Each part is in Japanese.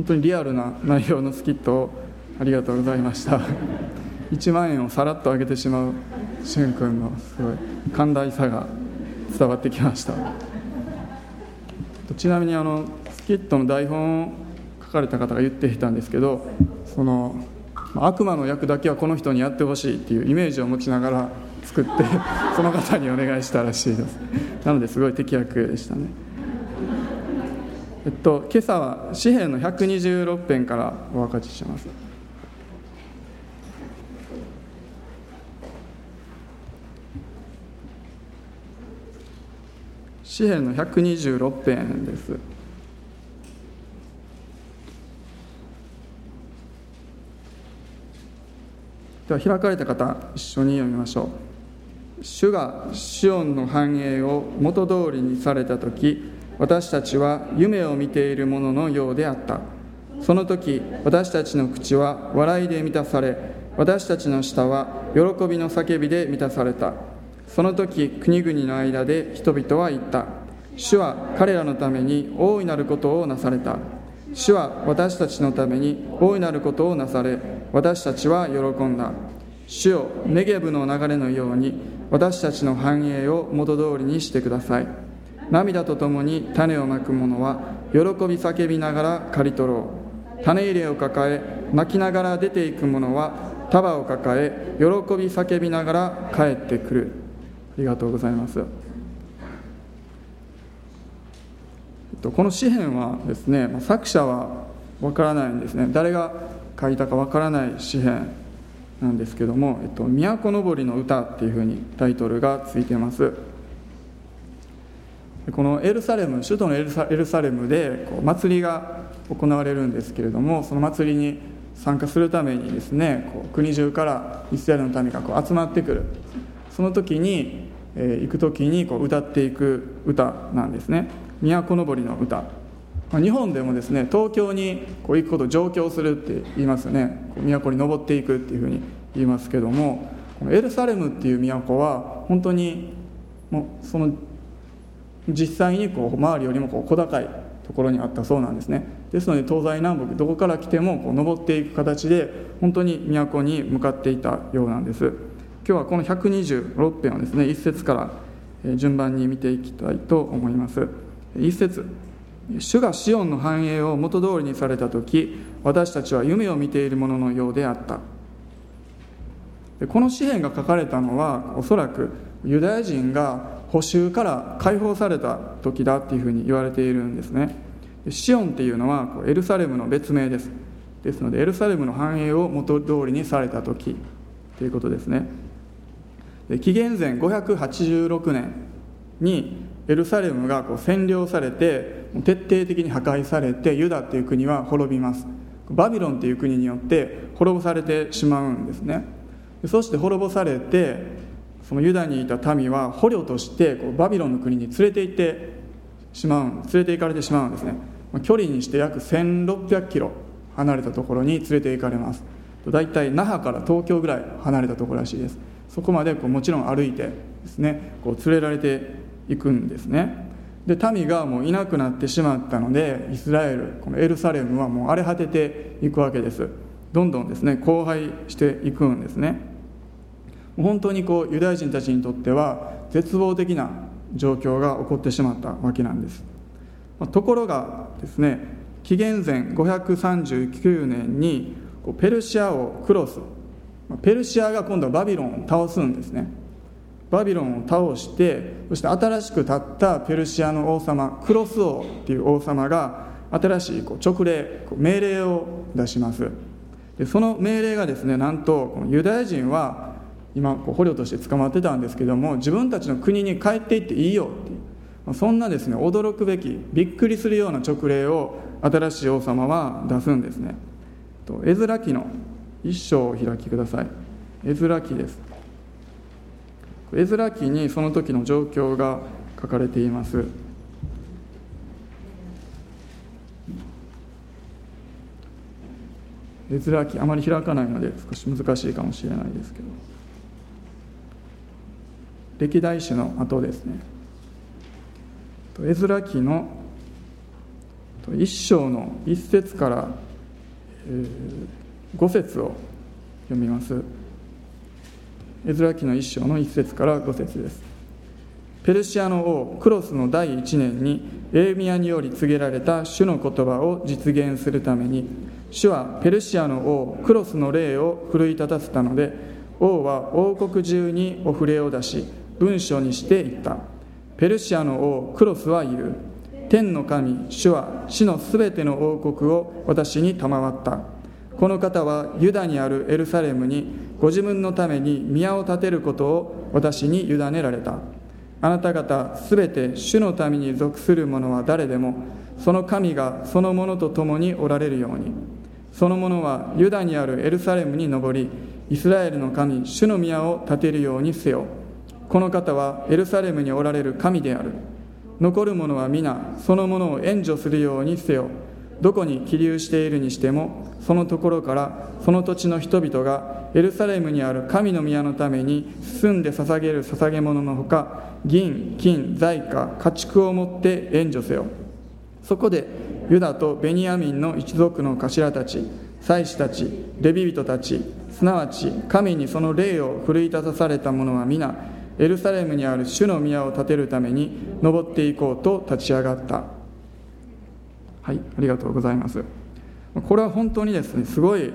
本当にリアルな内容のスキットをありがとうございました。1万円をさらっと上げてしまうしゅん君のすごい寛大さが伝わってきました。ちなみにあのスキットの台本を書かれた方が言っていたんですけどその悪魔の役だけはこの人にやってほしいっていうイメージを持ちながら作ってその方にお願いしたらしいです。なのですごい適役でしたね。っと今朝は詩篇の126編からお分かちします。詩篇の126編です。では開かれた方一緒に読みましょう。主がシオンの繁栄を元通りにされた時私たちは夢を見ているもののようであった。その時私たちの口は笑いで満たされ私たちの舌は喜びの叫びで満たされた。その時国々の間で人々は言った。主は彼らのために大いなることをなされた。主は私たちのために大いなることをなされ私たちは喜んだ。主よネゲブの流れのように私たちの繁栄を元通りにしてください。涙とともに種をまく者は喜び叫びながら刈り取ろう。種入れを抱え泣きながら出ていく者は束を抱え喜び叫びながら帰ってくる。ありがとうございます。この詩篇はですね作者はわからないんですね。誰が書いたかわからない詩篇なんですけども「えっと、都のぼりの歌」っていうふうにタイトルがついてます。このエルサレム首都のエルサレムでこう祭りが行われるんですけれどもその祭りに参加するためにですねこう国中からイスラエルの民がこう集まってくる。その時に、えー、行く時にこう歌っていく歌なんですね。都のぼりの歌。日本でもですね東京にこう行くことを上京するって言いますよね都に登っていくっていうふうに言いますけどもこのエルサレムっていう都は本当にもうその実際にこう周りよりもこう小高いところにあったそうなんですね。ですので東西南北どこから来てもこう登っていく形で本当に都に向かっていたようなんです。今日はこの126編をですね一節から順番に見ていきたいと思います。一節。主がシオンの繁栄を元通りにされた時私たちは夢を見ているもののようであった。この詩篇が書かれたのはおそらくユダヤ人が補修から解放された時だっていうふうに言われているんですね。シオンっていうのはエルサレムの別名です。ですのでエルサレムの繁栄を元通りにされた時ということですね。紀元前586年にエルサレムがこう占領されて徹底的に破壊されてユダっていう国は滅びます。バビロンっていう国によって滅ぼされてしまうんですね。そして滅ぼされてそのユダにいた民は捕虜としてこうバビロンの国に連れて行ってしまう連れて行かれてしまうんですね。距離にして約1600キロ離れたところに連れて行かれます。大体那覇から東京ぐらい離れたところらしいです。そこまでこうもちろん歩いてですねこう連れられて行くんですね。で民がもういなくなってしまったのでイスラエルこのエルサレムはもう荒れ果てていくわけです。どんどんですね荒廃していくんですね。本当にこうユダヤ人たちにとっては絶望的な状況が起こってしまったわけなんです。ところがですね紀元前539年にペルシア王クロス。ペルシアが今度はバビロンを倒すんですね。バビロンを倒してそして新しく立ったペルシアの王様クロス王っていう王様が新しいこう直令命令を出します。でその命令がですねなんとユダヤ人は今こう捕虜として捕まってたんですけども自分たちの国に帰っていっていいよっていうそんなですね驚くべきびっくりするような直令を新しい王様は出すんですね。絵面記の一章を開きください。絵面記です。絵面記にその時の状況が書かれています。絵面記あまり開かないので少し難しいかもしれないですけど。歴代史の後ですね。絵面記の一章の一節から、え5節を読みます。エズラ記の一章の一節から5節です。ペルシアの王クロスの第1年にエーミアにより告げられた主の言葉を実現するために主はペルシアの王クロスの霊を奮い立たせたので王は王国中にお触れを出し文書にして言った。ペルシアの王クロスは言う天の神主は死のすべての王国を私に賜った。この方はユダにあるエルサレムにご自分のために宮を建てることを私に委ねられた。あなた方すべて主の民に属する者は誰でもその神がその者と共におられるように。その者はユダにあるエルサレムに登りイスラエルの神主の宮を建てるようにせよ。この方はエルサレムにおられる神である。残る者は皆その者を援助するようにせよ。どこに起立しているにしてもそのところからその土地の人々がエルサレムにある神の宮のために進んで捧げる捧げ物のほか銀金財貨家畜を持って援助せよ。そこでユダとベニヤミンの一族の頭たち祭司たちレビ人たちすなわち神にその霊を奮い立たされた者は皆エルサレムにある主の宮を建てるために登っていこうと立ち上がった。はいありがとうございます。これは本当にですねすごい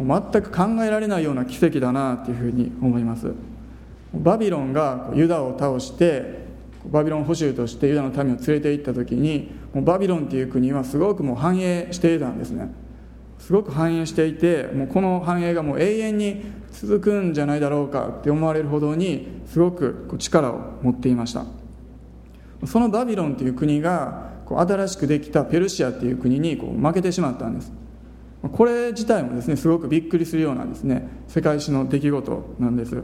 全く考えられないような奇跡だなというふうに思います。バビロンがユダを倒してバビロン捕囚としてユダの民を連れて行った時にもうバビロンっていう国はすごくもう繁栄していたんですね。すごく繁栄していてもうこの繁栄がもう永遠に続くんじゃないだろうかって思われるほどにすごくこう力を持っていました。そのバビロンという国がこう新しくできたペルシアっていう国にこう負けてしまったんです。これ自体もですねすごくびっくりするようなですね世界史の出来事なんです。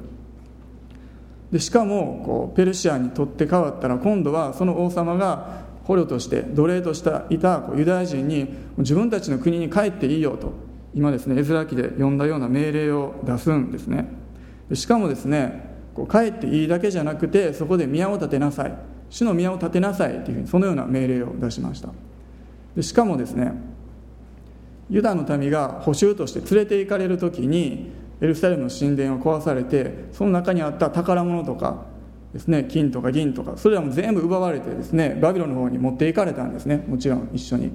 でしかもこうペルシアにとって変わったら今度はその王様が捕虜として奴隷としていたユダヤ人に自分たちの国に帰っていいよと今ですね絵面記で読んだような命令を出すんですね。しかもですねこう帰っていいだけじゃなくてそこで宮を建てなさい。主の宮を建てなさいというふうにそのような命令を出しました。でしかもですねユダの民が捕囚として連れて行かれる時にエルサレムの神殿を壊されてその中にあった宝物とかですね金とか銀とかそれらも全部奪われてですねバビロの方に持っていかれたんですね。もちろん一緒に。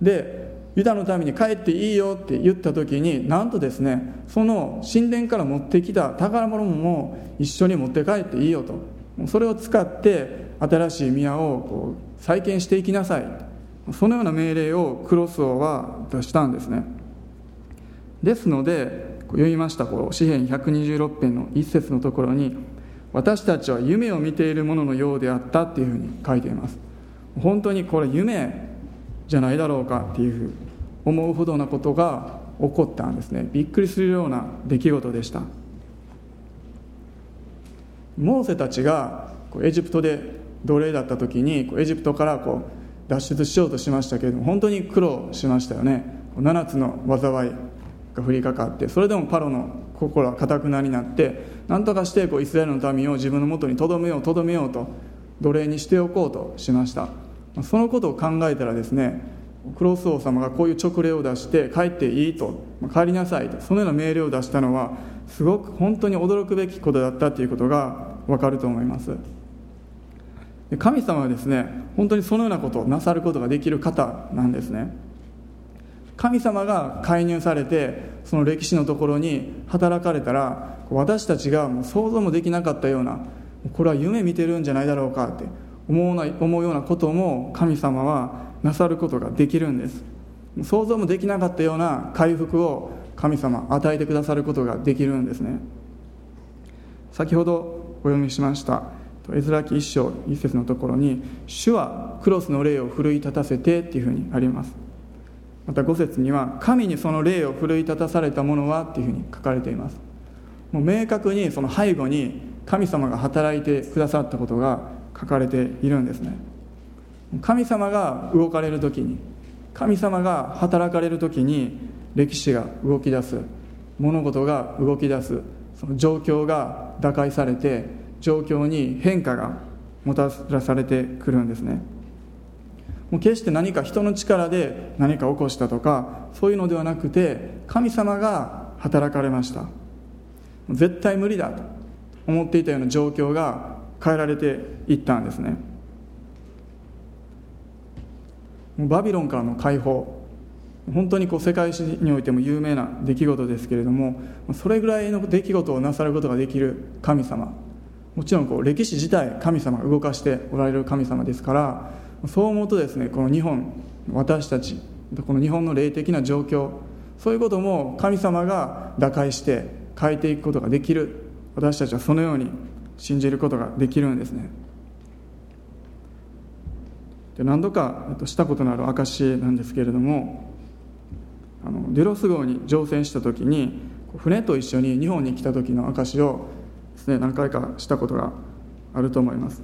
でユダのために帰っていいよって言った時になんとですねその神殿から持ってきた宝物も一緒に持って帰っていいよと。それを使って新しい宮をこう再建していきなさいそのような命令をクロスオは出したんですね。ですので読みましたこの詩編126編の一節のところに私たちは夢を見ているもののようであったっていうふうに書いています。本当にこれ夢じゃないだろうかっていうふう思うほどなことが起こったんですね。びっくりするような出来事でした。モーセたちがエジプトで奴隷だった時にエジプトからこう脱出しようとしましたけれども本当に苦労しましたよね。7つの災いが降りかかってそれでもパロの心はかたくなになって何とかしてこうイスラエルの民を自分のもとにとどめようとどめようと奴隷にしておこうとしました。そのことを考えたらですねクロス王様がこういう勅令を出して帰っていいと。帰りなさいと。そのような命令を出したのはすごく本当に驚くべきことだったということが分かると思います。神様はですね本当にそのようなことをなさることができる方なんですね。神様が介入されてその歴史のところに働かれたら私たちがもう想像もできなかったようなこれは夢見てるんじゃないだろうかって思うな思うようなことも神様はなさることができるんです。想像もできなかったような回復を神様与えてくださることができるんですね。先ほどお読みしましたエズラ記一章一節のところに「主はクロスの霊を奮い立たせて」っていうふうにあります。また5節には「神にその霊を奮い立たされた者は」っていうふうに書かれています。もう明確にその背後に神様が働いてくださったことが書かれているんですね。神様が動かれる時に神様が働かれる時に歴史が動き出す。物事が動き出す。その状況が打開されて状況に変化がもたらされてくるんですね。もう決して何か人の力で何か起こしたとかそういうのではなくて神様が働かれました。絶対無理だと思っていたような状況が変えられていったんですね。バビロンからの解放。本当にこう世界史においても有名な出来事ですけれどもそれぐらいの出来事をなさることができる神様。もちろんこう歴史自体神様が動かしておられる神様ですからそう思うとですねこの日本私たちこの日本の霊的な状況そういうことも神様が打開して変えていくことができる。私たちはそのように信じることができるんですね。で何度かしたことのある証なんですけれどもあのデロス号に乗船した時に船と一緒に日本に来た時の証をですね何回かしたことがあると思います。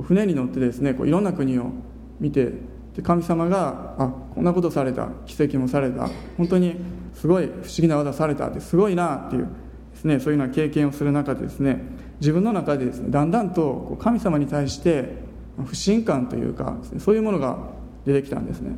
船に乗ってですねこういろんな国を見てで神様があこんなことされた奇跡もされた本当にすごい不思議な技されたってすごいなっていうですねそういうような経験をする中でですね自分の中でですねだんだんとこう神様に対して不信感というか、そういうものが出てきたんですね。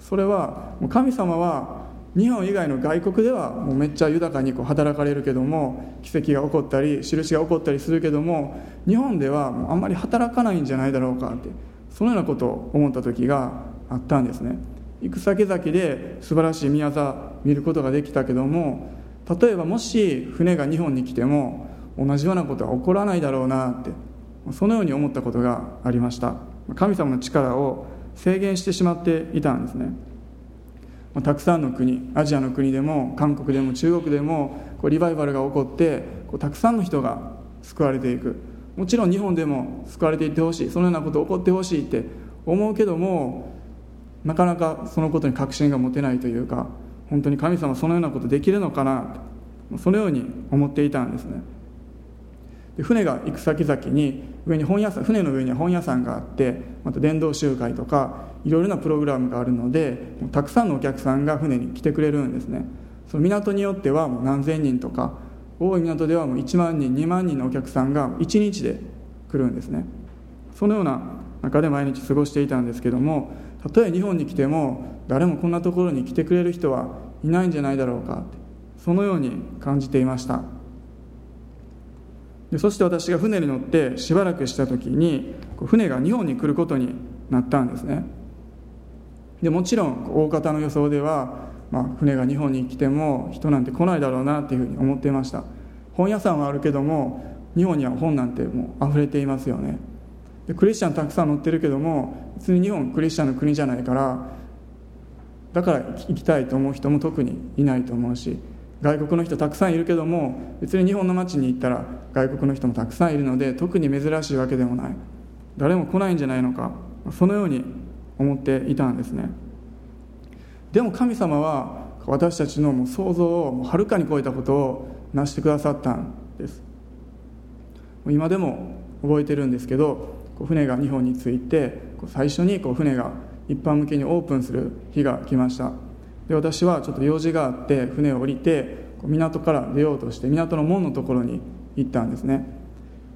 それは神様は日本以外の外国ではもうめっちゃ豊かにこう働かれるけども奇跡が起こったり印が起こったりするけども日本ではもうあんまり働かないんじゃないだろうかってそのようなことを思った時があったんですね。行く先々で素晴らしい宮沢見ることができたけども例えばもし船が日本に来ても同じようなことは起こらないだろうなってそのように思ったことがありました。神様の力を制限してしまっていたんですね。たくさんの国アジアの国でも韓国でも中国でもこうリバイバルが起こってこうたくさんの人が救われていく。もちろん日本でも救われていってほしい。そのようなこと起こってほしいって思うけどもなかなかそのことに確信が持てないというか本当に神様そのようなことできるのかなそのように思っていたんですね。で船が行く先々に上に本屋さん船の上には本屋さんがあってまた伝道集会とかいろいろなプログラムがあるのでたくさんのお客さんが船に来てくれるんですね。その港によってはもう何千人とか大い港ではもう1万人2万人のお客さんが1日で来るんですね。そのような中で毎日過ごしていたんですけどもたとえ日本に来ても誰もこんなところに来てくれる人はいないんじゃないだろうかってそのように感じていました。でそして私が船に乗ってしばらくした時に船が日本に来ることになったんですね。でもちろん大方の予想では、まあ、船が日本に来ても人なんて来ないだろうなっていうふうに思っていました。本屋さんはあるけども日本には本なんてもう溢れていますよね。でクリスチャンたくさん載ってるけども別に日本クリスチャンの国じゃないからだから行きたいと思う人も特にいないと思うし外国の人たくさんいるけども別に日本の街に行ったら外国の人もたくさんいるので特に珍しいわけでもない。誰も来ないんじゃないのかそのように思っていたんですね。でも神様は私たちのもう想像をはるかに超えたことを成してくださったんです。今でも覚えてるんですけど船が日本に着いて最初に船が一般向けにオープンする日が来ました。で私はちょっと用事があって船を降りて港から出ようとして港の門のところに行ったんですね。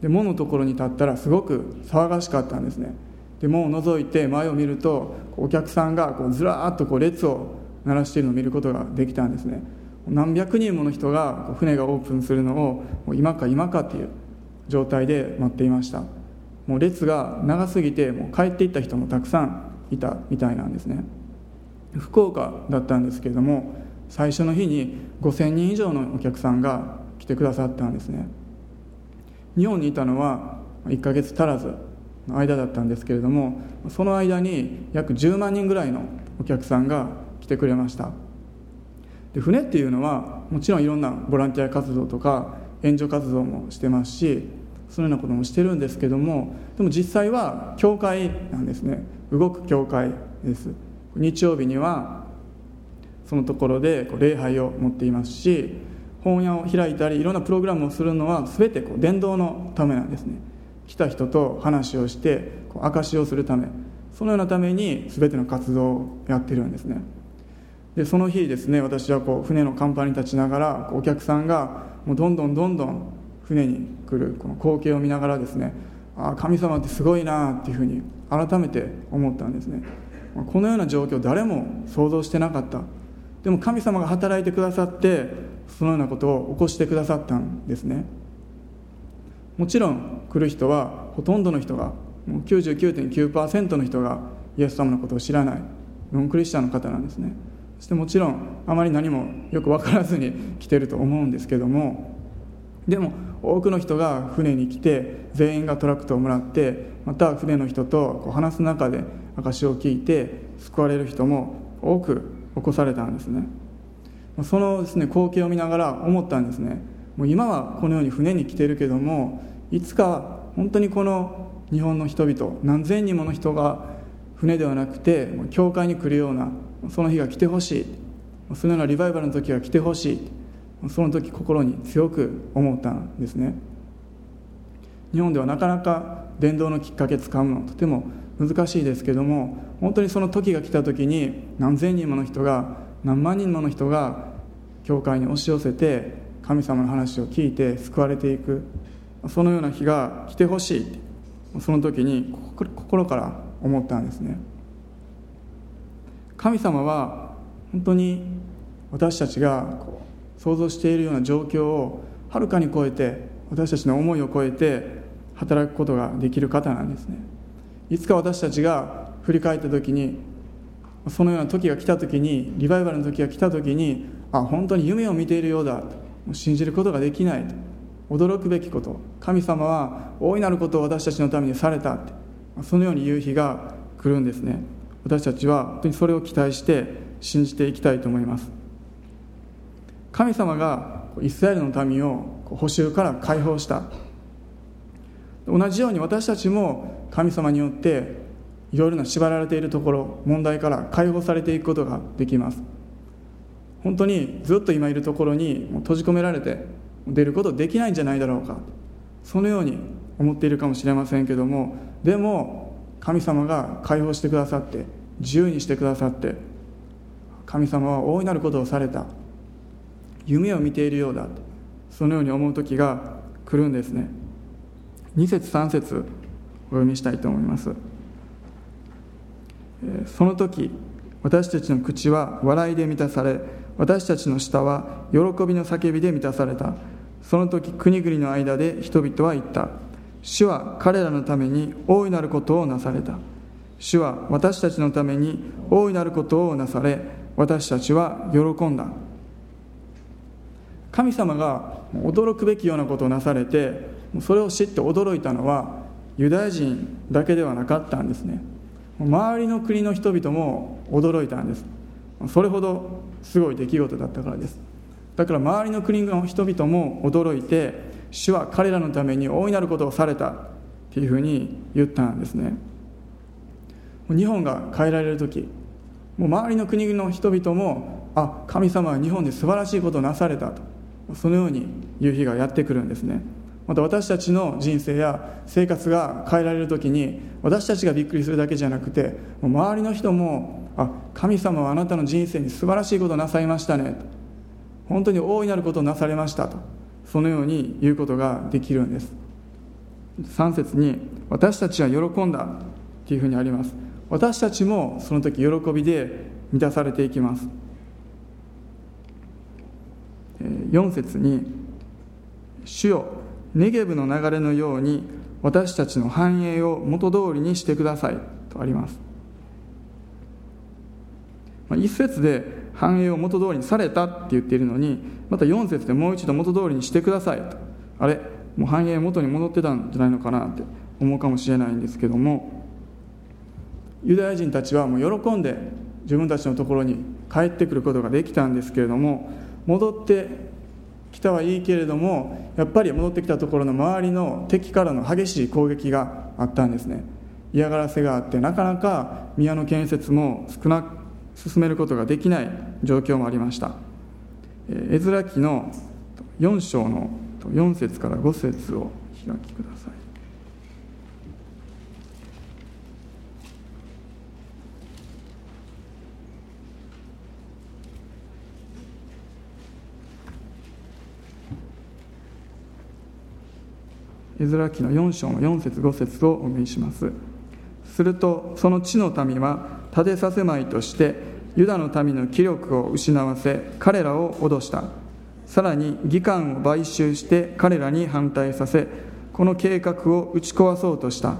で門のところに立ったらすごく騒がしかったんですね。で門を覗いて前を見るとお客さんがこうずらーっとこう列を鳴らしているのを見ることができたんですね。何百人もの人が船がオープンするのを今か今かっていう状態で待っていました。もう列が長すぎてもう帰っていった人もたくさんいたみたいなんですね。福岡だったんですけれども最初の日に5000人以上のお客さんが来てくださったんですね。日本にいたのは1ヶ月足らずの間だったんですけれどもその間に約10万人ぐらいのお客さんが来てくれました。で船っていうのはもちろんいろんなボランティア活動とか援助活動もしてますしそのようなこともしてるんですけどもでも実際は教会なんですね。動く教会です。日曜日にはそのところでこう礼拝を持っていますし本屋を開いたりいろんなプログラムをするのは全てこう伝道のためなんですね。来た人と話をしてこう証しをするためそのようなために全ての活動をやってるんですね。でその日ですね私はこう船の甲板に立ちながらお客さんがもうどんどんどんどん船に来るこの光景を見ながらですねああ神様ってすごいなっていうふうに改めて思ったんですね。このような状況誰も想像してなかった。でも神様が働いてくださってそのようなことを起こしてくださったんですね。もちろん来る人はほとんどの人が99.9%の人がイエス様のことを知らないノンクリスチャンの方なんですね。そしてもちろんあまり何もよく分からずに来てると思うんですけども。でも多くの人が船に来て全員がトラクトをもらってまた船の人とこう話す中で証を聞いて救われる人も多く起こされたんですね。そのですね光景を見ながら思ったんですね。もう今はこのように船に来てるけどもいつか本当にこの日本の人々何千人もの人が船ではなくて教会に来るようなその日が来てほしい。そのようなリバイバルの時が来てほしい。その時心に強く思ったんですね。日本ではなかなか伝道のきっかけつかむのとても難しいですけども本当にその時が来た時に何千人もの人が何万人もの人が教会に押し寄せて神様の話を聞いて救われていくそのような日が来てほしいその時に心から思ったんですね。神様は本当に私たちが想像しているような状況をはるかに超えて私たちの思いを超えて働くことができる方なんですね。いつか私たちが振り返った時にそのような時が来た時にリバイバルの時が来た時にあ本当に夢を見ているようだと信じることができないと驚くべきこと神様は大いなることを私たちのためにされたってそのように言う日が来るんですね。私たちは本当にそれを期待して信じていきたいと思います。神様がイスラエルの民を補修から解放した。同じように私たちも神様によっていろいろな縛られているところ問題から解放されていくことができます。本当にずっと今いるところに閉じ込められて出ることできないんじゃないだろうか。そのように思っているかもしれませんけどもでも神様が解放してくださって自由にしてくださって神様は大いなることをされた。夢を見ているようだそのように思う時が来るんですね。2節3節お読みしたいと思います。その時私たちの口は笑いで満たされ私たちの舌は喜びの叫びで満たされた。その時国々の間で人々は言った。主は彼らのために大いなることをなされた。主は私たちのために大いなることをなされ私たちは喜んだ。神様が驚くべきようなことをなされてそれを知って驚いたのはユダヤ人だけではなかったんですね。周りの国の人々も驚いたんです。それほどすごい出来事だったからです。だから周りの国の人々も驚いて主は彼らのために大いなることをされたっていうふうに言ったんですね。日本が変えられる時もう周りの国の人々もあ神様は日本で素晴らしいことをなされたと。そのように言う日がやってくるんですね。また私たちの人生や生活が変えられる時に私たちがびっくりするだけじゃなくて周りの人もあ神様はあなたの人生に素晴らしいことをなさいましたね。と本当に大いなることをなされましたとそのように言うことができるんです。3節に「私たちは喜んだ」っていうふうにあります。私たちもその時喜びで満たされていきます。4節に「主よネゲブの流れのように私たちの繁栄を元通りにしてください」とあります。一節で繁栄を元通りにされたって言っているのにまた4節でもう一度元通りにしてくださいと。あれもう繁栄元に戻ってたんじゃないのかなって思うかもしれないんですけどもユダヤ人たちはもう喜んで自分たちのところに帰ってくることができたんですけれども戻ってきたはいいけれどもやっぱり戻ってきたところの周りの敵からの激しい攻撃があったんですね。嫌がらせがあってなかなか宮の建設も少なく進めることができない状況もありました。え絵面記の4章の4節から5節を開きください。エズラ記の4章の4節5節をお読みします。するとその地の民は立てさせまいとしてユダの民の気力を失わせ彼らを脅した。さらに議官を買収して彼らに反対させこの計画を打ち壊そうとした。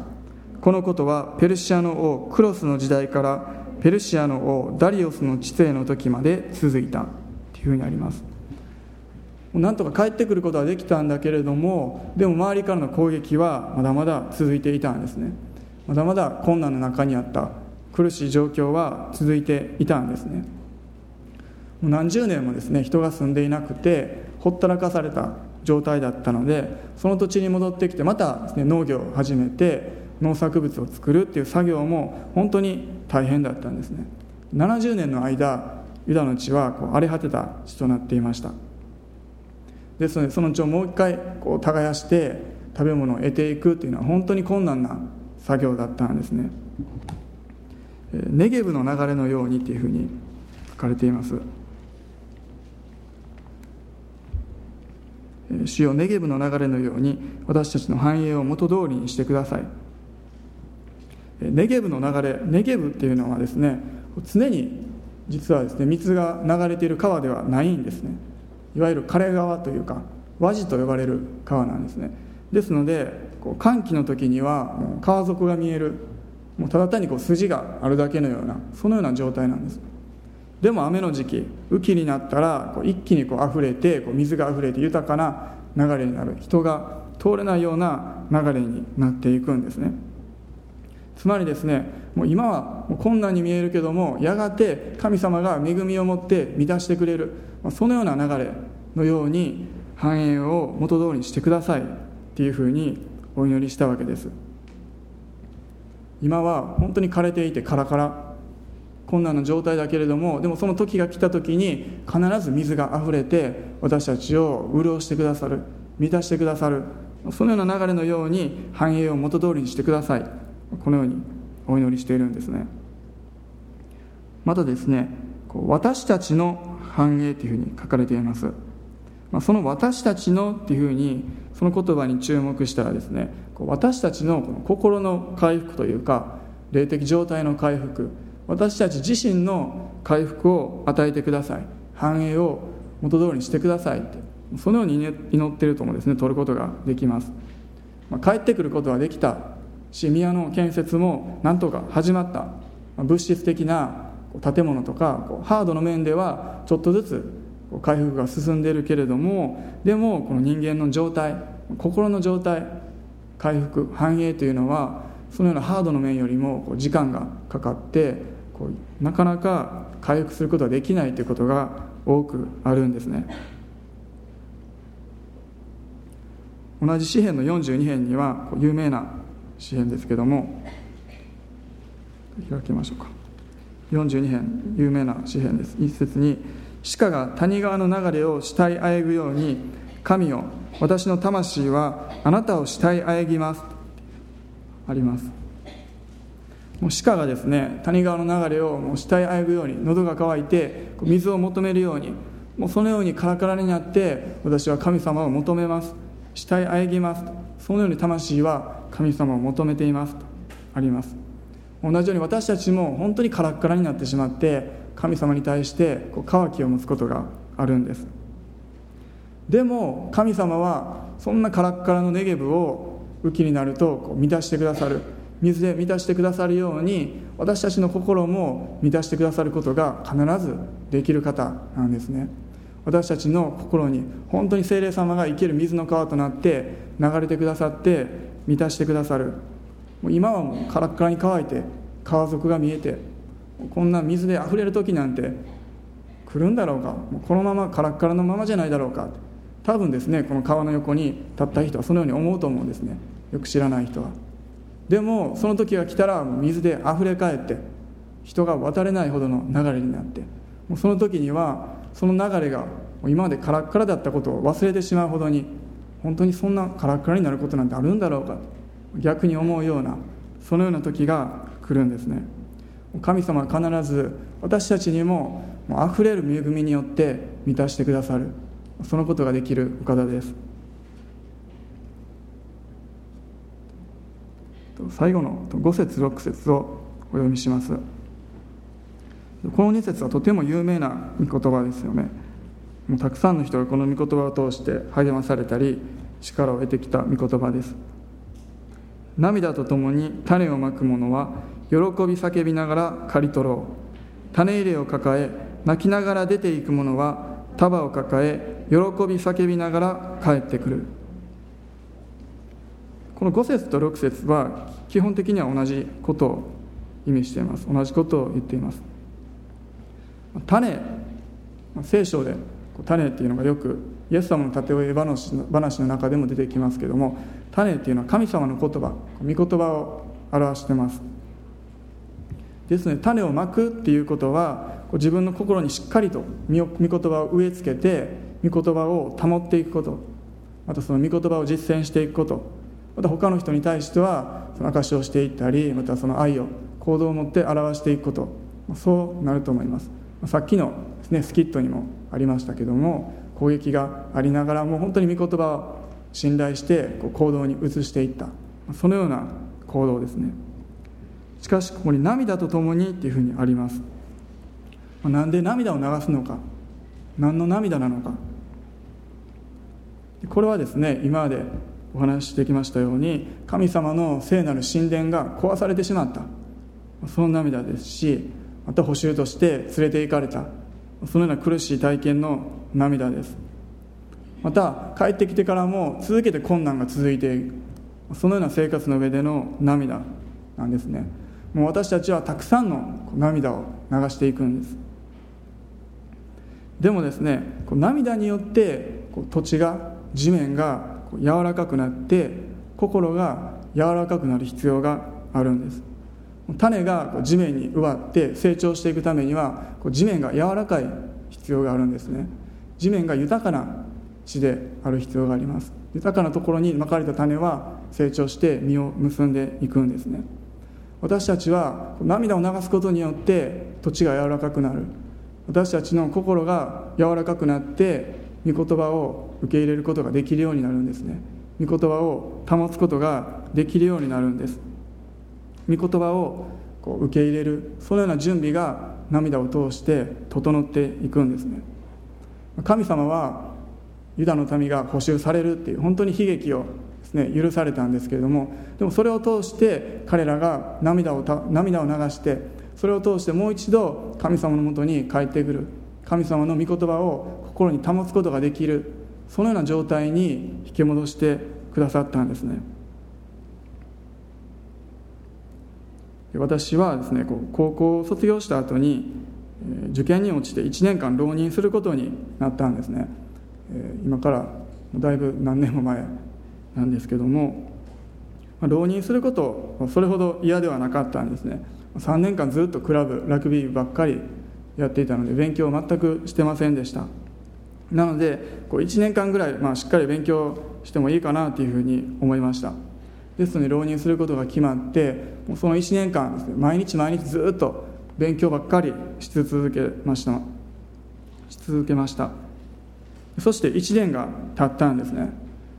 このことはペルシアの王クロスの時代からペルシアの王ダリオスの治世の時まで続いた。というふうにあります。なんとか帰ってくることはできたんだけれどもでも周りからの攻撃はまだまだ続いていたんですね。まだまだ困難の中にあった。苦しい状況は続いていたんですね。もう何十年もですね人が住んでいなくてほったらかされた状態だったのでその土地に戻ってきてまたです、ね、農業を始めて農作物を作るっていう作業も本当に大変だったんですね。70年の間ユダの地はこう荒れ果てた地となっていました。ですのでその地をもう一回こう耕して食べ物を得ていくっていうのは本当に困難な作業だったんですね。ネゲブの流れのようにっていうふうに書かれています。主よネゲブの流れのように私たちの繁栄を元通りにしてください。ネゲブの流れネゲブっていうのはですね常に実はですね水が流れている川ではないんですね。いわゆる枯れ川というか和地と呼ばれる川なんですね。ですのでこう寒気の時には川底が見えるもうただ単にこう筋があるだけのようなそのような状態なんです。でも雨の時期雨季になったらこう一気にこう溢れてこう水が溢れて豊かな流れになる。人が通れないような流れになっていくんですね。つまりですねもう今は困難に見えるけどもやがて神様が恵みを持って満たしてくれるそのような流れのように繁栄を元通りにしてくださいっていうふうにお祈りしたわけです。今は本当に枯れていてカラカラ困難な状態だけれどもでもその時が来た時に必ず水があふれて私たちを潤してくださる満たしてくださるそのような流れのように繁栄を元通りにしてください。このようにお祈りしているんですね。またですね私たちの繁栄というふうに書かれています、ま、その私たちのっていうふうにその言葉に注目したらですね私たちのこの心の回復というか霊的状態の回復私たち自身の回復を与えてください。繁栄を元通りにしてくださいってそのように祈っているともですね取ることができます、まあ、帰ってくることはできた。し宮の建設もなんとか始まった。物質的な建物とかハードの面ではちょっとずつ回復が進んでいるけれどもでもこの人間の状態心の状態回復繁栄というのはそのようなハードの面よりも時間がかかってこうなかなか回復することができないということが多くあるんですね。同じ詩篇の42編には有名な詩篇ですけども開きましょうか。42編有名な詩篇です。一節に「鹿が谷川の流れを慕いあえぐように神よ私の魂はあなたを慕いあえぎます」あります。もう鹿がですね谷川の流れをもう慕いあえぐように喉が渇いて水を求めるようにもうそのようにカラカラになって私は神様を求めます。慕いあえぎますそのように魂は神様を求めていますと。あります。同じように私たちも本当にカラッカラになってしまって神様に対してこう渇きを持つことがあるんです。でも神様はそんなカラッカラのネゲブを雨季になるとこう満たしてくださる。水で満たしてくださるように私たちの心も満たしてくださることが必ずできる方なんですね。私たちの心に本当に精霊様が生ける水の川となって流れてくださって満たしてくださる。もう今はもうカラッカラに乾いて川底が見えてこんな水であふれる時なんて来るんだろうか。もうこのままカラッカラのままじゃないだろうか。多分ですねこの川の横に立った人はそのように思うと思うんですね。よく知らない人は。でもその時が来たら水であふれ返って人が渡れないほどの流れになってもうその時にはその流れが今までカラッカラだったことを忘れてしまうほどに本当にそんなカラッカラになることなんてあるんだろうか逆に思うようなそのような時が来るんですね。神様は必ず私たちにもあふれる恵みによって満たしてくださるそのことができるお方です。最後の5節6節をお読みします。この2節はとても有名な御言葉ですよね。もうたくさんの人がこの御言葉を通して励まされたり力を得てきた御言葉です。涙とともに種をまく者は喜び叫びながら刈り取ろう。種入れを抱え泣きながら出ていく者は束を抱え喜び叫びながら帰ってくる。この5節と6節は基本的には同じことを意味しています。同じことを言っています。種聖書で種っていうのがよくイエス様の例え話の中でも出てきますけども種っていうのは神様の言葉御言葉を表してます。ですので種をまくっていうことは自分の心にしっかりと御言葉を植え付けて御言葉を保っていくこと。またその御言葉を実践していくこと。また他の人に対してはその証しをしていったりまたその愛を行動を持って表していくこと。そうなると思います。さっきのね、スキットにもありましたけども攻撃がありながらも本当に御言葉を信頼して行動に移していった。そのような行動ですね。しかしここに涙とともにっていうふうにあります。なんで涙を流すのか何の涙なのか。これはですね今までお話ししてきましたように神様の聖なる神殿が壊されてしまった。その涙ですしまた補修として連れて行かれた。そのような苦しい体験の涙です。また帰ってきてからも続けて困難が続いているそのような生活の上での涙なんですね。もう私たちはたくさんの涙を流していくんです。でもですね涙によって土地が地面が柔らかくなって心が柔らかくなる必要があるんです。種が地面に植わって成長していくためには地面が柔らかい必要があるんですね。地面が豊かな地である必要があります。豊かなところにまかれた種は成長して実を結んでいくんですね。私たちは涙を流すことによって土地が柔らかくなる。私たちの心が柔らかくなって御言葉を受け入れることができるようになるんですね。御言葉を保つことができるようになるんです。御言葉をこう受け入れるそのような準備が涙を通して整っていくんですね。神様はユダの民が補修されるっていう本当に悲劇をですね許されたんですけれどもでもそれを通して彼らが涙を涙を流してそれを通してもう一度神様のもとに帰ってくる。神様の御言葉を心に保つことができる。そのような状態に引き戻してくださったんですね。私はですね高校を卒業した後に受験に落ちて1年間浪人することになったんですね。今からだいぶ何年も前なんですけども浪人することそれほど嫌ではなかったんですね。3年間ずっとクラブラグビーばっかりやっていたので勉強を全くしてませんでした。なのでこう1年間ぐらい、まあ、しっかり勉強してもいいかなというふうに思いました。ですので浪人することが決まってもうその1年間ですね毎日毎日ずっと勉強ばっかりし続けました。し続けました。そして1年が経ったんですね。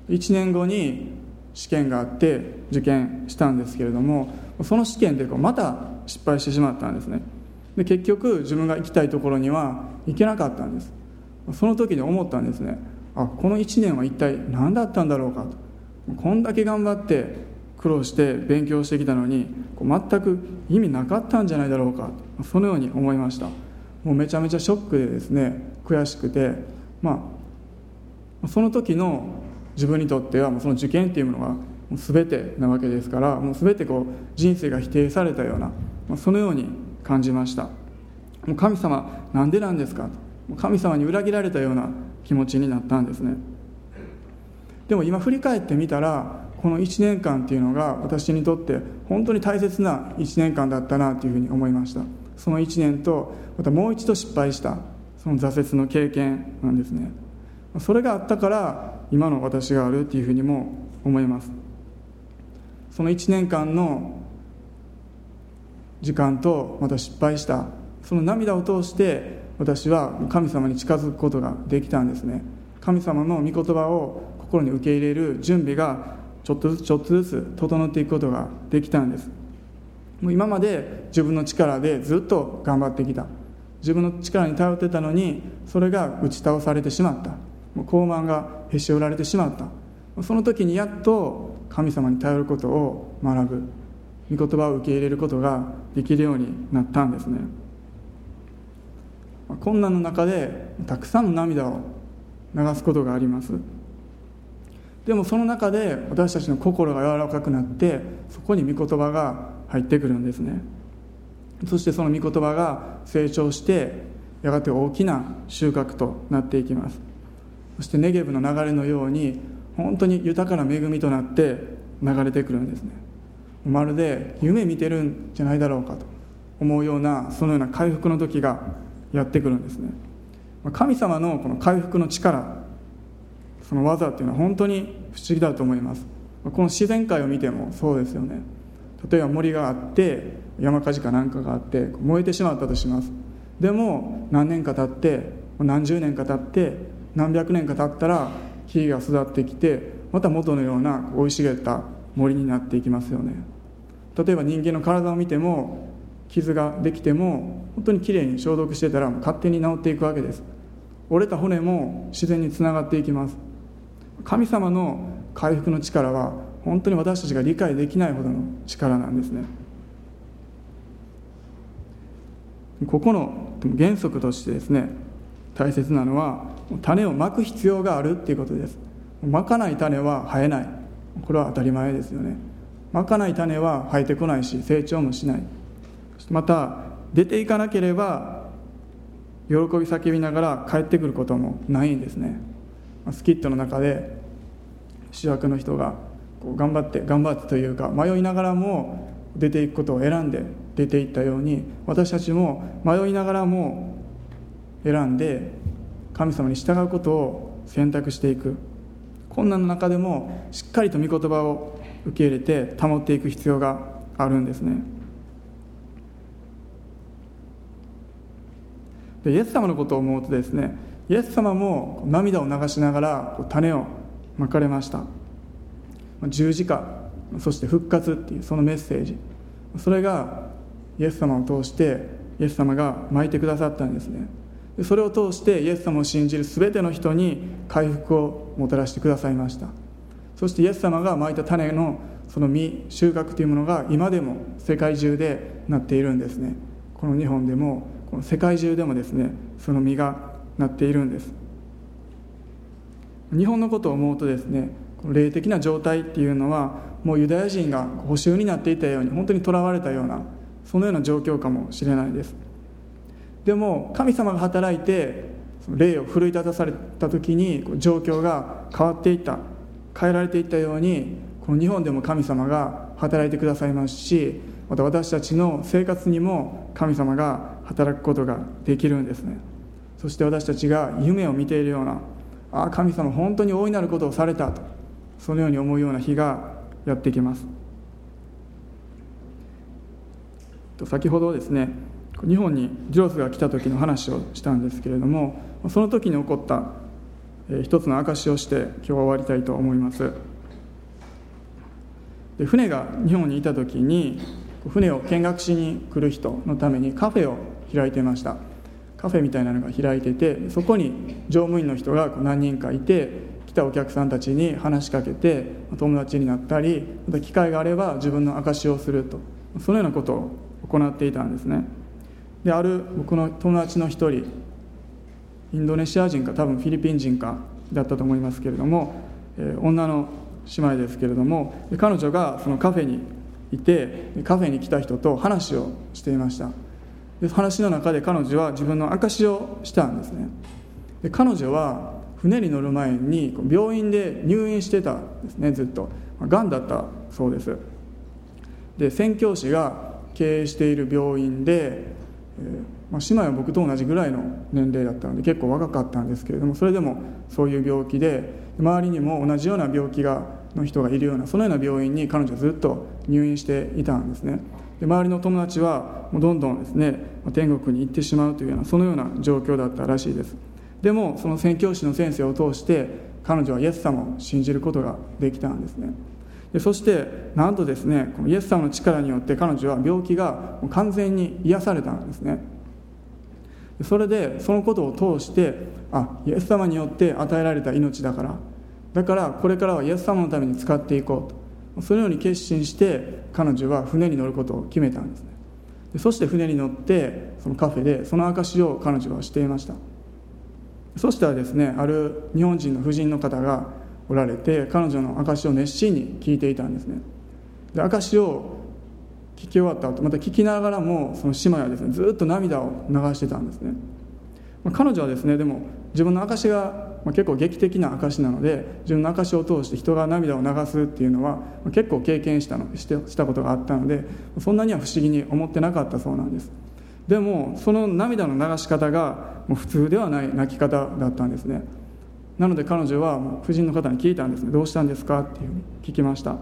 1年後に試験があって受験したんですけれどもその試験でまた失敗してしまったんですね。で結局自分が行きたいところには行けなかったんです。その時に思ったんですね。あこの1年は一体何だったんだろうかと。こんだけ頑張って苦労して勉強してきたのに全く意味なかったんじゃないだろうか。そのように思いました。もうめちゃめちゃショックでですね悔しくてまあその時の自分にとってはもうその受験っていうものが全てなわけですからもう全てこう人生が否定されたような、まあ、そのように感じました。もう神様なんでなんですか？神様に裏切られたような気持ちになったんですね。でも今振り返ってみたらこの1年間っていうのが私にとって本当に大切な1年間だったなというふうに思いました。その1年とまたもう一度失敗したその挫折の経験なんですね。それがあったから今の私があるっていうふうにも思います。その1年間の時間とまた失敗したその涙を通して私は神様に近づくことができたんですね。神様の御言葉を心に受け入れる準備がちょっとずつちょっとずつ整っていくことができたんです。もう今まで自分の力でずっと頑張ってきた。自分の力に頼ってたのにそれが打ち倒されてしまった。もう高慢がへし折られてしまった。その時にやっと神様に頼ることを学ぶ。御言葉を受け入れることができるようになったんですね。困難の中でたくさんの涙を流すことがあります。でもその中で私たちの心が柔らかくなってそこに御言葉が入ってくるんですね。そしてその御言葉が成長してやがて大きな収穫となっていきます。そしてネゲブの流れのように本当に豊かな恵みとなって流れてくるんですね。まるで夢見てるんじゃないだろうかと思うようなそのような回復の時がやってくるんですね。神様のこの回復の力その技っていうのは本当に不思議だと思います。この自然界を見てもそうですよね。例えば森があって山火事かなんかがあって燃えてしまったとします。でも何年か経って何十年か経って何百年か経ったら木々が育ってきてまた元のような生い茂った森になっていきますよね。例えば人間の体を見ても傷ができても本当にきれいに消毒してたら勝手に治っていくわけです。折れた骨も自然につながっていきます。神様の回復の力は本当に私たちが理解できないほどの力なんですね。ここの原則としてですね大切なのは種をまく必要があるっていうことです。まかない種は生えない。これは当たり前ですよね。まかない種は生えてこないし成長もしない。また出ていかなければ喜び叫びながら帰ってくることもないんですね。スキットの中で主役の人がこう頑張って頑張ってというか迷いながらも出ていくことを選んで出ていったように私たちも迷いながらも選んで神様に従うことを選択していく困難の中でもしっかりと御言葉を受け入れて保っていく必要があるんですね。でイエス様のことを思うとですねイエス様も涙を流しながら種をまかれました。十字架そして復活っていうそのメッセージ。それがイエス様を通してイエス様が巻いてくださったんですね。それを通してイエス様を信じる全ての人に回復をもたらしてくださいました。そしてイエス様がまいた種のその実収穫というものが今でも世界中でなっているんですね。この日本でも世界中でもですねその実がなっているんです。日本のことを思うとですね霊的な状態っていうのはもうユダヤ人が補修になっていたように本当にとらわれたようなそのような状況かもしれないです。でも神様が働いて霊を奮い立たされた時に状況が変わっていった変えられていったようにこの日本でも神様が働いてくださいますしまた私たちの生活にも神様が働くことができるんですね。そして私たちが夢を見ているようなああ神様本当に大いなることをされたとそのように思うような日がやってきます。先ほどですね日本にジロスが来た時の話をしたんですけれどもその時に起こった一つの証しをして今日は終わりたいと思います。で船が日本にいた時に船を見学しに来る人のためにカフェを開いてました。カフェみたいなのが開いててそこに乗務員の人が何人かいて来たお客さんたちに話しかけて友達になったりまた機会があれば自分の証しをすると。そのようなことを行っていたんですね。である僕の友達の一人インドネシア人か多分フィリピン人かだったと思いますけれども、え、女の姉妹ですけれども彼女がそのカフェにいてカフェに来た人と話をしていました。で話の中で彼女は自分の証しをしたんですね。で彼女は船に乗る前に病院で入院してたんですねずっと。がんだったそうです。で宣教師が経営している病院で、えーまあ、姉妹は僕と同じぐらいの年齢だったので結構若かったんですけれどもそれでもそういう病気で周りにも同じような病気がの人がいるようなそのような病院に彼女はずっと入院していたんですね。で周りの友達はもうどんどんですね天国に行ってしまうというようなそのような状況だったらしいです。でもその宣教師の先生を通して彼女はイエス様を信じることができたんですね。でそしてなんとですねこのイエス様の力によって彼女は病気が完全に癒されたんですね。それでそのことを通してあイエス様によって与えられた命だからだからこれからはイエス様のために使っていこうと。そのように決心して彼女は船に乗ることを決めたんですね。でそして船に乗ってそのカフェでその証を彼女はしていました。そしたらですねある日本人の婦人の方がおられて彼女の証を熱心に聞いていたんですね。で証を聞き終わった後また聞きながらもその姉妹はですねずっと涙を流してたんですね、まあ、彼女はですねでも自分の証が結構劇的な証なので自分の証を通して人が涙を流すっていうのは結構経験したのしてしたことがあったのでそんなには不思議に思ってなかったそうなんです。でもその涙の流し方がもう普通ではない泣き方だったんですね。なので彼女は夫人の方に聞いたんですね。どうしたんですかっていうふうに聞きました。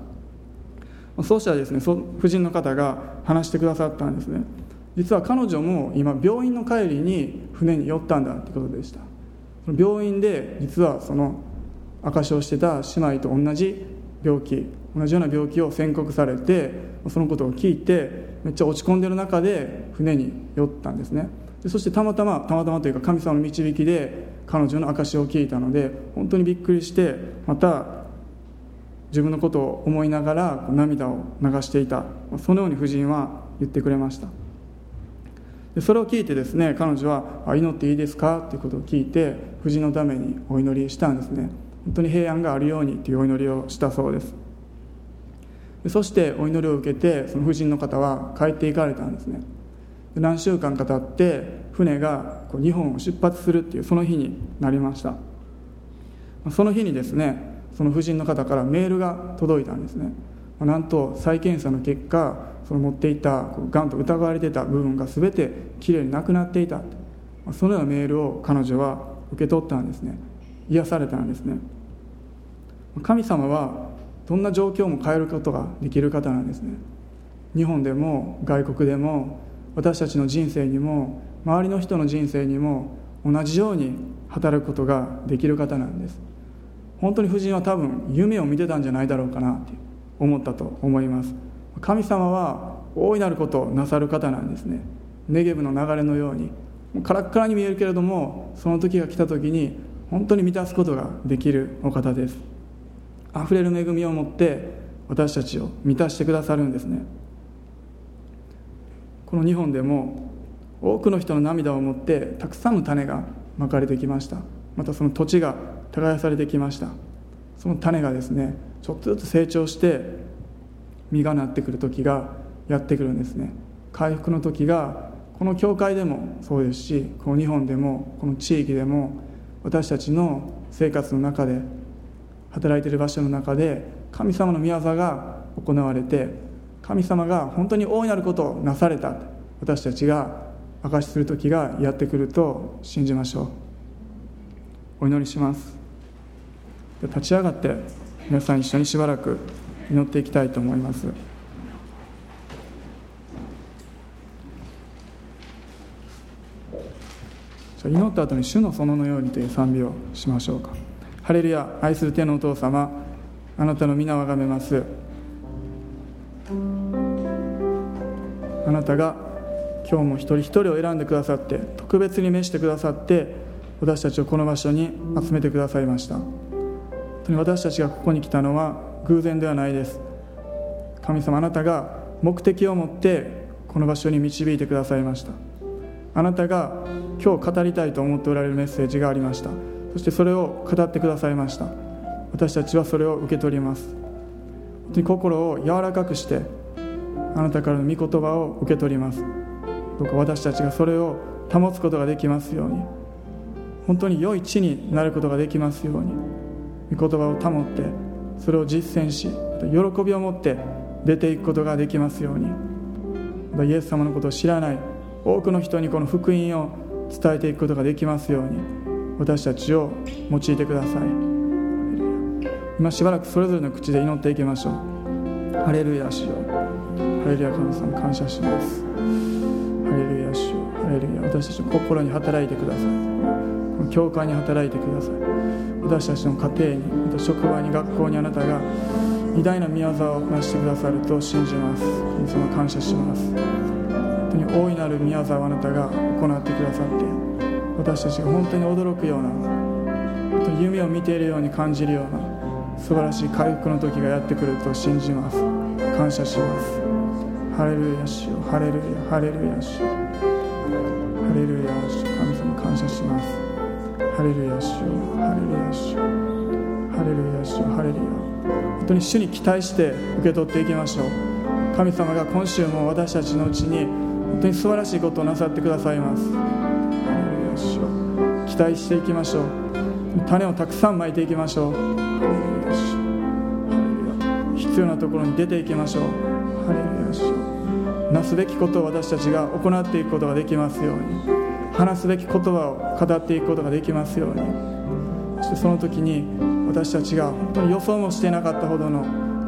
そうしたらですね夫人の方が話してくださったんですね。実は彼女も今病院の帰りに船に寄ったんだってことでした。病院で実はその証しをしてた姉妹と同じ病気同じような病気を宣告されてそのことを聞いてめっちゃ落ち込んでる中で船に酔ったんですね。でそしてたまたまたまたまというか神様の導きで彼女の証しを聞いたので本当にびっくりしてまた自分のことを思いながら涙を流していた。そのように夫人は言ってくれました。それを聞いてですね彼女は「祈っていいですか?」ということを聞いて夫人のためにお祈りしたんですね。本当に平安があるようにというお祈りをしたそうです。そしてお祈りを受けてその夫人の方は帰っていかれたんですね。何週間か経って船が日本を出発するっていうその日になりました。その日にですねその夫人の方からメールが届いたんですね。なんと再検査の結果その持っていたがんと疑われていた部分が全てきれいになくなっていた。そのようなメールを彼女は受け取ったんですね。癒されたんですね。神様はどんな状況も変えることができる方なんですね。日本でも外国でも私たちの人生にも周りの人の人生にも同じように働くことができる方なんです。本当に夫人は多分夢を見てたんじゃないだろうかなって思ったと思います。神様は大いなることをなさる方なんですね。ネゲブの流れのように。カラッカラに見えるけれどもその時が来た時に本当に満たすことができるお方です。あふれる恵みを持って私たちを満たしてくださるんですね。この日本でも多くの人の涙を持ってたくさんの種がまかれてきました。またその土地が耕されてきました。その種がですねちょっとずつ成長して実がなってくる時がやってくるんですね。回復の時がこの教会でもそうですしこの日本でもこの地域でも私たちの生活の中で働いている場所の中で神様の御業が行われて神様が本当に大いなることをなされた。私たちが証しする時がやってくると信じましょう。お祈りします。立ち上がって皆さん一緒にしばらく祈っていきたいと思います。祈った後に主の園のようにという賛美をしましょうか。ハレルヤ愛する天のお父様あなたの皆をあがめます。あなたが今日も一人一人を選んでくださって特別に召してくださって私たちをこの場所に集めてくださいました。本当に私たちがここに来たのは偶然ではないです。神様あなたが目的を持ってこの場所に導いてくださいました。あなたが今日語りたいと思っておられるメッセージがありました。そしてそれを語ってくださいました。私たちはそれを受け取ります。本当に心を柔らかくしてあなたからの御言葉を受け取ります。どうか私たちがそれを保つことができますように。本当に良い地になることができますように。御言葉を保ってそれを実践し喜びを持って出ていくことができますように。イエス様のことを知らない多くの人にこの福音を伝えていくことができますように。私たちを用いてください。今しばらくそれぞれの口で祈っていきましょう。ハレルヤ主よ。ハレルヤ神様感謝します。ハレルヤ主よ。ハレルヤ。私たちの心に働いてください。教会に働いてください。私たちの家庭に職場に学校にあなたが偉大な宮沢を成してくださると信じます。神様感謝します。本当に大いなる宮沢をあなたが行ってくださって私たちが本当に驚くような本当に夢を見ているように感じるような素晴らしい回復の時がやってくると信じます。感謝します。ハレルヤしよハレルヤハレルヤしよ。ハレルヤし神様感謝しますハレルヤしよハレルヤしよハレルヤしよハレルヤ本当に主に期待して受け取っていきましょう。神様が今週も私たちのう。ちに本当に素晴らしいことをなさってくださいますハレルヤしよ期待していきましょう。種をたくさんまいていきましょう。ハレルヤしハレルヤ必要なところに出ていきましょう。ハレルヤしなすべきことを私たちが行っていくことができますよう。に話すべき言葉を語っていくことができますように。そしてその時に私たちが本当に予想もしていなかったほどの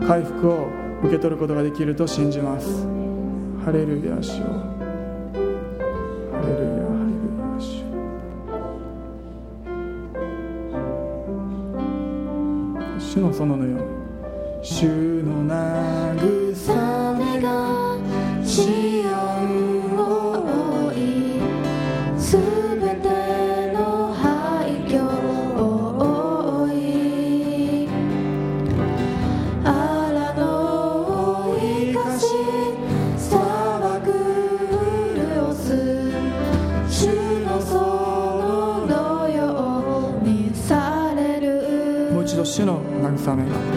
回復を受け取ることができると信じます。ハレルヤしよ。ハレルヤハレルヤし主の園のように。主の慰めが主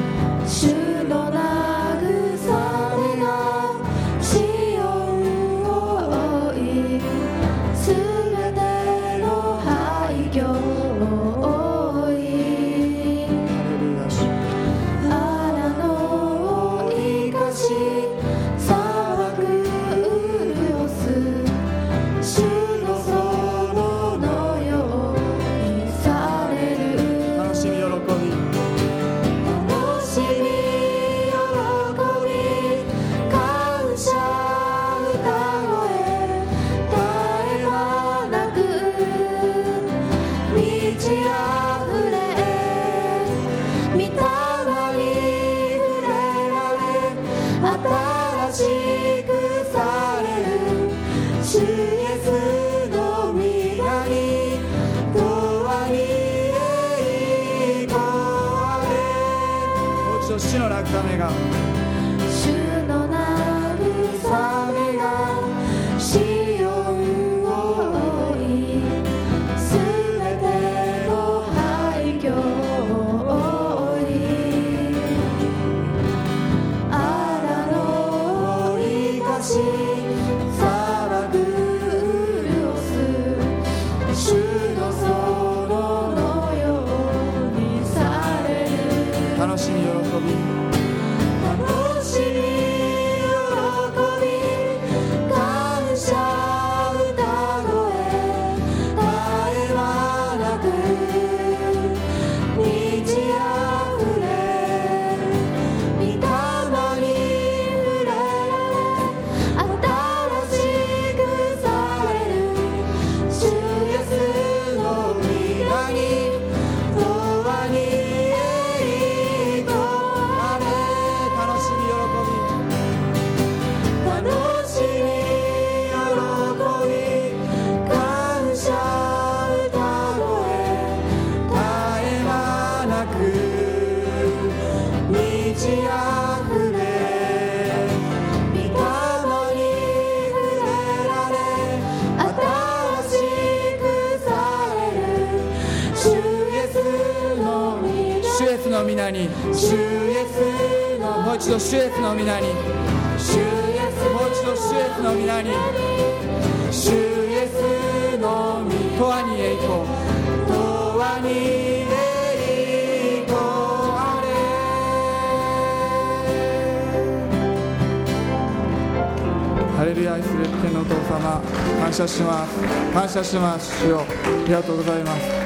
謝します。感謝します。主よ。ありがとうございます。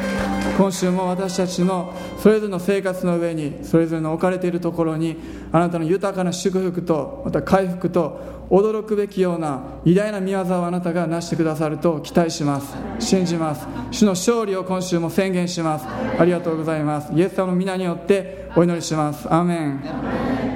今週も私たちのそれぞれの生活の上にそれぞれの置かれているところにあなたの豊かな祝福とまた回復と驚くべきような偉大な見業をあなたが成してくださると期待します。信じます。主の勝利を今週も宣言します。ありがとうございます。イエス様の皆によってお祈りします。アーメン。